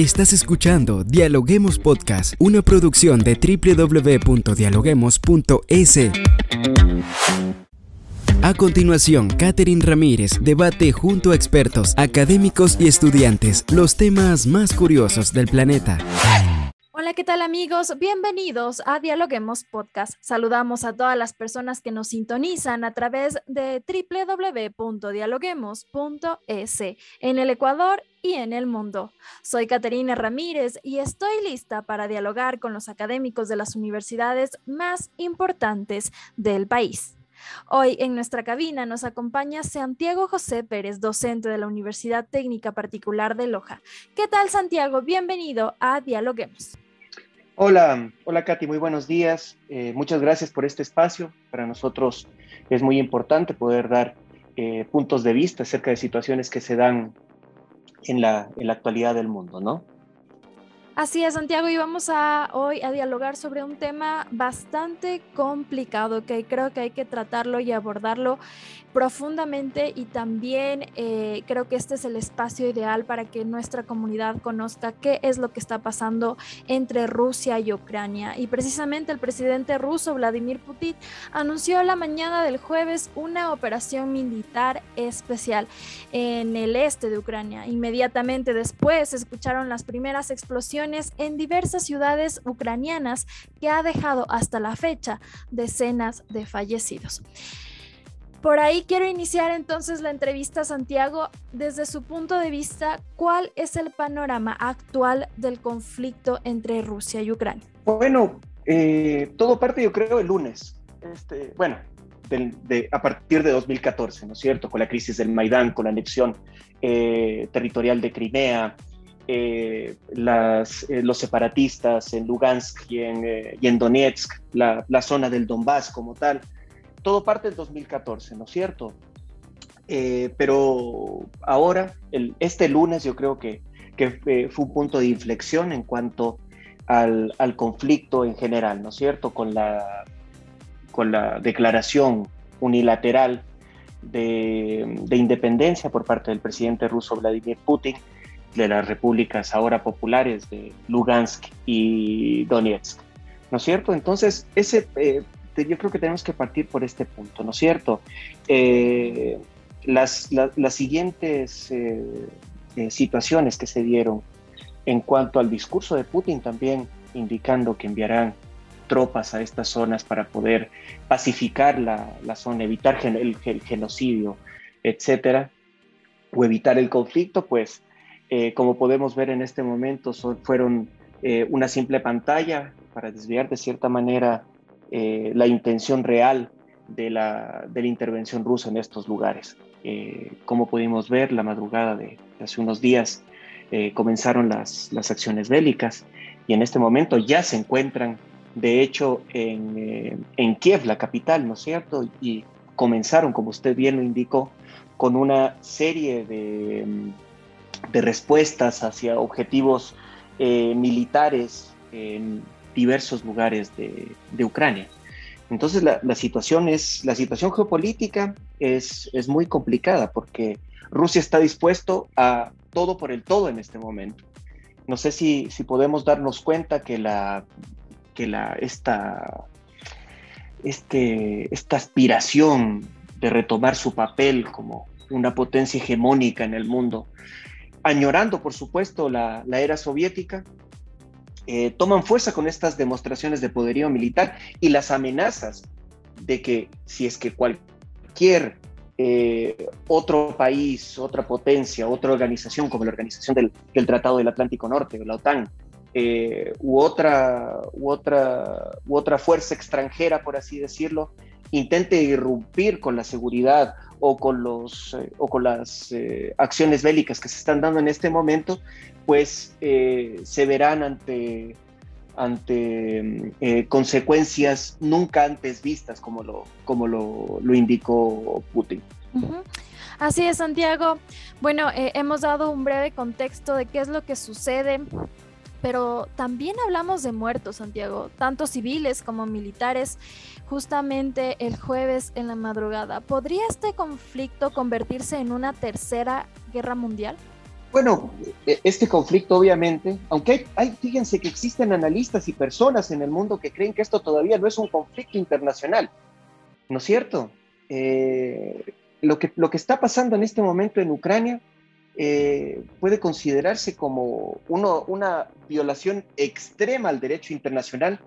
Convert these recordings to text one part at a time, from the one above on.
Estás escuchando Dialoguemos Podcast, una producción de www.dialoguemos.es. A continuación, Catherine Ramírez debate junto a expertos, académicos y estudiantes los temas más curiosos del planeta. ¿Qué tal amigos? Bienvenidos a Dialoguemos Podcast. Saludamos a todas las personas que nos sintonizan a través de www.dialoguemos.es en el Ecuador y en el mundo. Soy Caterina Ramírez y estoy lista para dialogar con los académicos de las universidades más importantes del país. Hoy en nuestra cabina nos acompaña Santiago José Pérez, docente de la Universidad Técnica Particular de Loja. ¿Qué tal Santiago? Bienvenido a Dialoguemos. Hola, hola Katy, muy buenos días. Eh, muchas gracias por este espacio. Para nosotros es muy importante poder dar eh, puntos de vista acerca de situaciones que se dan en la, en la actualidad del mundo, ¿no? Así es, Santiago, y vamos a hoy a dialogar sobre un tema bastante complicado que creo que hay que tratarlo y abordarlo profundamente y también eh, creo que este es el espacio ideal para que nuestra comunidad conozca qué es lo que está pasando entre Rusia y Ucrania. Y precisamente el presidente ruso Vladimir Putin anunció la mañana del jueves una operación militar especial en el este de Ucrania. Inmediatamente después se escucharon las primeras explosiones en diversas ciudades ucranianas que ha dejado hasta la fecha decenas de fallecidos. Por ahí quiero iniciar entonces la entrevista Santiago desde su punto de vista, ¿cuál es el panorama actual del conflicto entre Rusia y Ucrania? Bueno, eh, todo parte yo creo el lunes, este, bueno, a partir de 2014, ¿no es cierto? Con la crisis del Maidán, con la anexión eh, territorial de Crimea, eh, los separatistas en Lugansk y en, Donetsk, la, la, zona del Donbass como tal todo parte del 2014, ¿no es cierto? Eh, pero ahora, el, este lunes, yo creo que, que eh, fue un punto de inflexión en cuanto al, al, conflicto en general, ¿no es cierto? Con la, con la declaración unilateral de, de, independencia por parte del presidente ruso Vladimir Putin de las repúblicas ahora populares de Lugansk y Donetsk, ¿no es cierto? Entonces, ese eh, yo creo que tenemos que partir por este punto, ¿no es cierto? Eh, las, las, siguientes eh, eh, situaciones que se dieron en cuanto al discurso de Putin también indicando que enviarán tropas a estas zonas para poder pacificar la, la zona, evitar el, genocidio, etcétera, o evitar el conflicto, pues como podemos ver en este momento son, fueron una simple pantalla para desviar de cierta manera eh, la intención real de la, de la, intervención rusa en estos lugares. Eh, como pudimos ver, la madrugada de, hace unos días eh, comenzaron las, las, acciones bélicas y en este momento ya se encuentran, de hecho, en, en Kiev, la capital, ¿no es cierto? Y comenzaron, como usted bien lo indicó, con una serie de, de respuestas hacia objetivos militares en diversos lugares de, Ucrania. Entonces la, situación es, la situación geopolítica es, es muy complicada porque Rusia está dispuesto a todo por el todo en este momento. No sé si, si podemos darnos cuenta que la, que la, esta, este, esta aspiración de retomar su papel como una potencia hegemónica en el mundo, añorando por supuesto la, la era soviética, eh, toman fuerza con estas demostraciones de poderío militar y las amenazas de que si es que cualquier eh, otro país, otra potencia, otra organización como la Organización del, Tratado del Atlántico Norte, o la OTAN, eh, u, otra, u, otra, u otra fuerza extranjera, por así decirlo, intente irrumpir con la seguridad o con, los, o con las acciones bélicas que se están dando en este momento, pues eh, se verán ante, ante eh, consecuencias nunca antes vistas, como lo, como lo, indicó Putin. Así es, Santiago. Bueno, eh, hemos dado un breve contexto de qué es lo que sucede, pero también hablamos de muertos, Santiago, tanto civiles como militares. Justamente el jueves en la madrugada, ¿podría este conflicto convertirse en una tercera guerra mundial? Bueno, e, este conflicto obviamente, aunque hay, fíjense que existen analistas y personas en el mundo que creen que esto todavía no es un conflicto internacional, ¿no es cierto? Eh, lo, que, lo que está pasando en este momento en Ucrania eh, puede considerarse como una violación extrema al derecho internacional,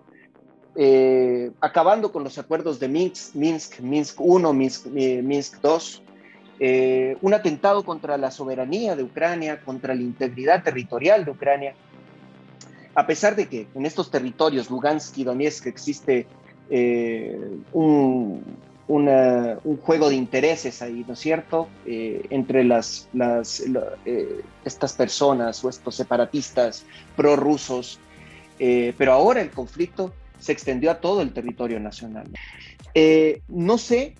eh, acabando con los acuerdos de Minsk, Minsk, Minsk 1, Minsk, Minsk 2, eh, un atentado contra la soberanía de Ucrania, contra la integridad territorial de Ucrania. A pesar de que en estos territorios, Lugansk y Donetsk, existe eh, un, juego de intereses ahí, ¿no es cierto?, eh, entre las, estas personas o estos separatistas prorrusos. pero ahora el conflicto se extendió a todo el territorio nacional. no sé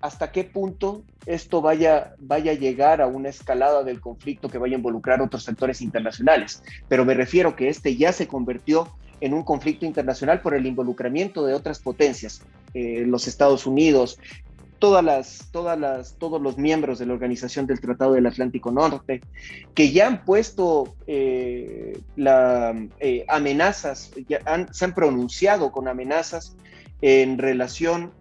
hasta qué punto esto vaya, vaya a llegar a una escalada del conflicto que vaya a involucrar otros sectores internacionales. Pero me refiero que este ya se convirtió en un conflicto internacional por el involucramiento de otras potencias, eh, los Estados Unidos, todas las, todas las, todos los miembros de la Organización del Tratado del Atlántico Norte, que ya han puesto eh, eh, amenazas, ya se han pronunciado con amenazas en relación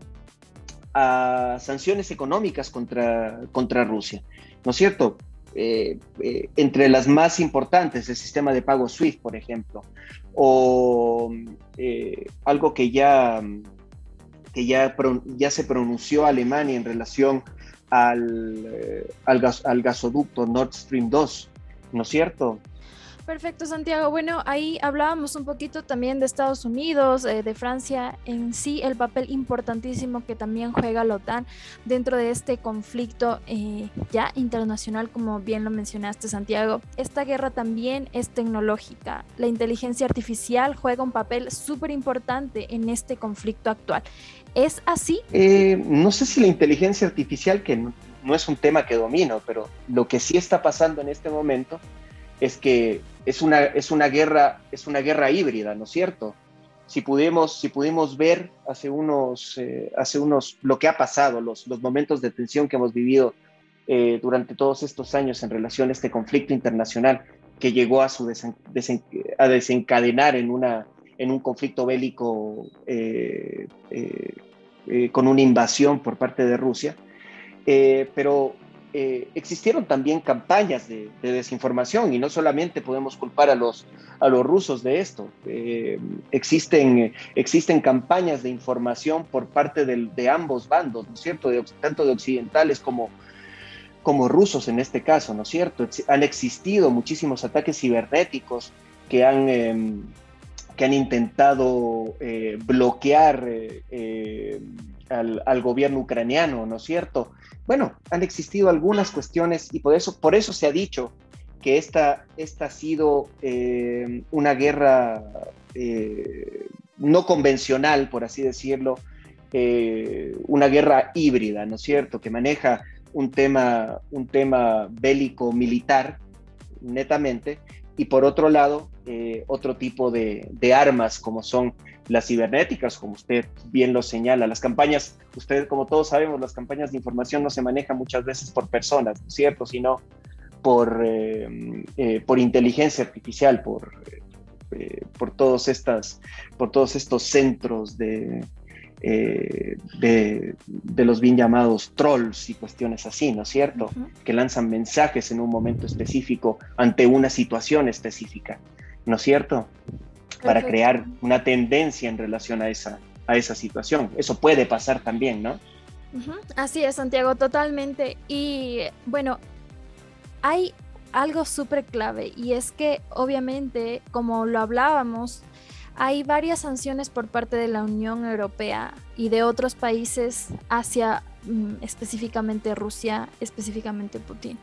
a sanciones económicas contra, contra Rusia, ¿no es cierto? Eh, eh, entre las más importantes, el sistema de pago SWIFT, por ejemplo, o eh, algo que ya, que ya, ya se pronunció Alemania en relación al, al, al gasoducto Nord Stream 2, ¿no es cierto? Perfecto, Santiago. Bueno, ahí hablábamos un poquito también de Estados Unidos, eh, de Francia en sí, el papel importantísimo que también juega la OTAN dentro de este conflicto eh, ya internacional, como bien lo mencionaste, Santiago. Esta guerra también es tecnológica. La inteligencia artificial juega un papel súper importante en este conflicto actual. ¿Es así? Eh, no sé si la inteligencia artificial, que no es un tema que domino, pero lo que sí está pasando en este momento es que es una, es una, guerra, es una guerra híbrida, ¿no es cierto? Si pudimos, si pudimos ver hace unos, eh, hace unos, lo que ha pasado, los, los momentos de tensión que hemos vivido eh, durante todos estos años en relación a este conflicto internacional que llegó a, su a desencadenar en, una, en un conflicto bélico eh, con una invasión por parte de Rusia. pero eh, existieron también campañas de, desinformación y no solamente podemos culpar a los, a los rusos de esto. Eh, existen, existen campañas de información por parte de, ambos bandos, ¿no es cierto? tanto de occidentales como, como rusos en este caso, ¿no es cierto? Han existido muchísimos ataques cibernéticos que han, em, que han intentado eh, bloquear al, al, gobierno ucraniano, ¿no es cierto? bueno, han existido algunas cuestiones y por eso, por eso se ha dicho que esta, esta ha sido eh, una guerra eh, no convencional, por así decirlo, eh, una guerra híbrida, ¿no es cierto?, que maneja un tema, un tema bélico militar, netamente, y por otro lado, otro tipo de, armas como son las cibernéticas, como usted bien lo señala. Las campañas, usted como todos sabemos, las campañas de información no se manejan muchas veces por personas, ¿no es cierto? Sino por, eh, eh, por inteligencia artificial, por, eh, por, todos estas, por todos estos centros de, de, de, los bien llamados trolls y cuestiones así, ¿no es cierto? Que lanzan mensajes en un momento específico ante una situación específica, ¿no es cierto? para crear una tendencia en relación a esa, a esa situación. Eso puede pasar también, ¿no? Así es, Santiago, totalmente. Y bueno, hay algo súper clave y es que obviamente, como lo hablábamos, hay varias sanciones por parte de la Unión Europea y de otros países hacia mm, específicamente Rusia, específicamente Putin.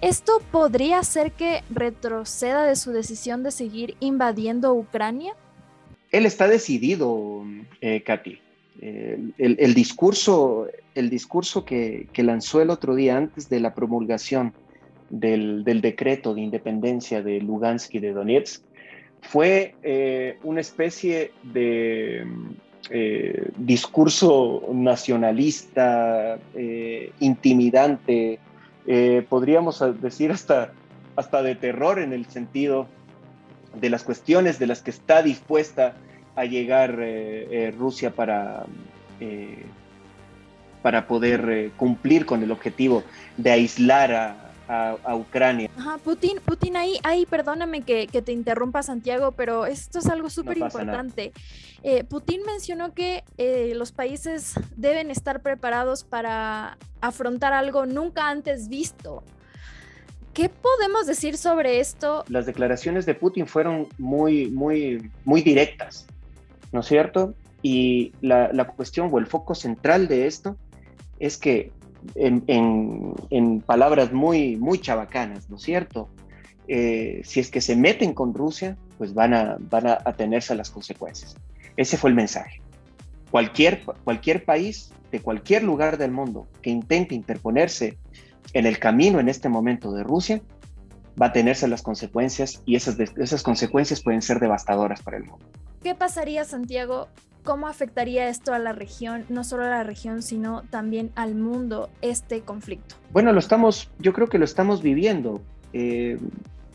¿Esto podría hacer que retroceda de su decisión de seguir invadiendo Ucrania? Él está decidido, eh, Katy. el, discurso, el discurso que, lanzó el otro día antes de la promulgación del, decreto de independencia de Lugansk y de Donetsk fue eh, una especie de eh, discurso nacionalista, intimidante, eh, podríamos decir hasta, hasta de terror en el sentido de las cuestiones de las que está dispuesta a llegar Rusia para, para poder cumplir con el objetivo de aislar a, a, Ucrania. Ajá, Putin, Putin ahí, ahí perdóname que, te interrumpa Santiago, pero esto es algo súper importante. Eh, Putin mencionó que eh, los países deben estar preparados para afrontar algo nunca antes visto. ¿Qué podemos decir sobre esto? Las declaraciones de Putin fueron muy, muy, muy directas, ¿no es cierto? Y la, la cuestión o el foco central de esto es que en, palabras muy, muy chabacanas, ¿no es cierto? Eh, si es que se meten con Rusia, pues van a, van a atenerse a las consecuencias. Ese fue el mensaje. Cualquier, cualquier país de cualquier lugar del mundo que intente interponerse en el camino en este momento de Rusia, va a tenerse las consecuencias y esas, esas consecuencias pueden ser devastadoras para el mundo. ¿Qué pasaría, Santiago, ¿Cómo afectaría esto a la región, no solo a la región, sino también al mundo, este conflicto? Bueno, lo estamos, yo creo que lo estamos viviendo. Eh,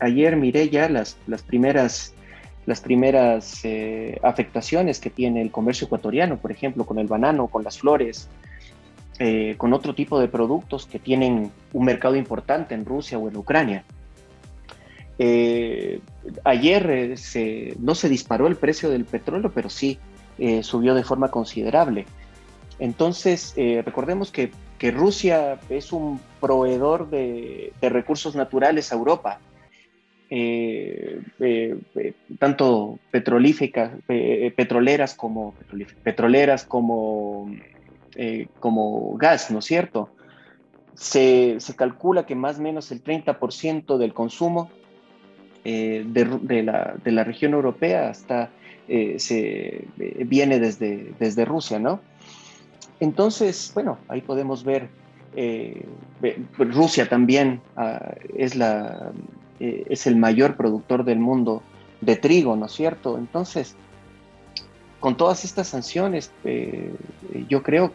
ayer miré ya las, las primeras, las primeras eh, afectaciones que tiene el comercio ecuatoriano, por ejemplo, con el banano, con las flores, eh, con otro tipo de productos que tienen un mercado importante en Rusia o en Ucrania. Ayer no se disparó el precio del petróleo, pero sí eh, subió de forma considerable. Entonces, eh, recordemos que, Rusia es un proveedor de, recursos naturales a Europa, eh, tanto petrolíficas, petroleras como, petroleras como, como gas, ¿no es cierto? Se, calcula que más o menos el 30% del consumo de, la, de, la, región europea está eh, se, eh, viene desde, desde Rusia, ¿no? Entonces, bueno, ahí podemos ver, eh, Rusia también ah, es, la, es el mayor productor del mundo de trigo, ¿no es cierto? Entonces, con todas estas sanciones, yo, creo,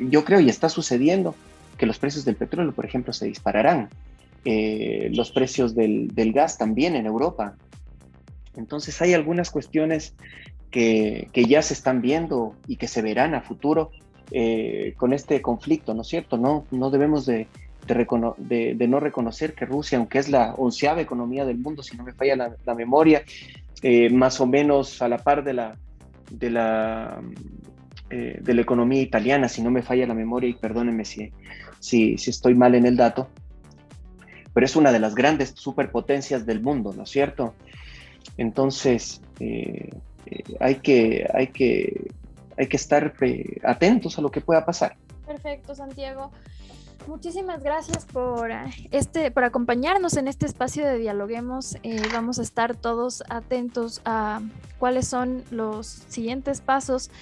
yo creo y está sucediendo que los precios del petróleo, por ejemplo, se dispararán. Los precios del, gas también en Europa entonces hay algunas cuestiones que, ya se están viendo y que se verán a futuro eh, con este conflicto, ¿no es cierto? No, no debemos de, no reconocer que Rusia, aunque es la onceava economía del mundo, si no me falla la, memoria, eh, más o menos a la par de la, de la, eh, economía italiana, si no me falla la memoria, y perdónenme si, si estoy mal en el dato, pero es una de las grandes superpotencias del mundo, ¿no es cierto? Entonces, eh, eh, hay, que, hay, que, hay que estar eh, atentos a lo que pueda pasar. Perfecto, Santiago. Muchísimas gracias por, este, por acompañarnos en este espacio de Dialoguemos. vamos a estar todos atentos a cuáles son los siguientes pasos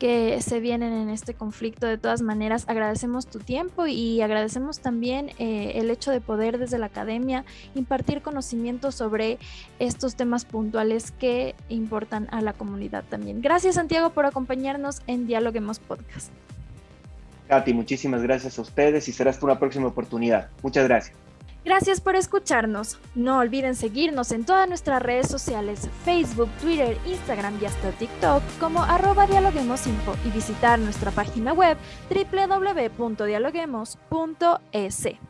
que se vienen en este conflicto. De todas maneras, agradecemos tu tiempo y agradecemos también eh, el hecho de poder desde la academia impartir conocimiento sobre estos temas puntuales que importan a la comunidad también. Gracias Santiago por acompañarnos en Dialoguemos Podcast. Katy, muchísimas gracias a ustedes y será hasta una próxima oportunidad. Muchas gracias. Gracias por escucharnos. No olviden seguirnos en todas nuestras redes sociales, Facebook, Twitter, Instagram y hasta TikTok como arroba dialoguemosinfo y visitar nuestra página web www.dialoguemos.es.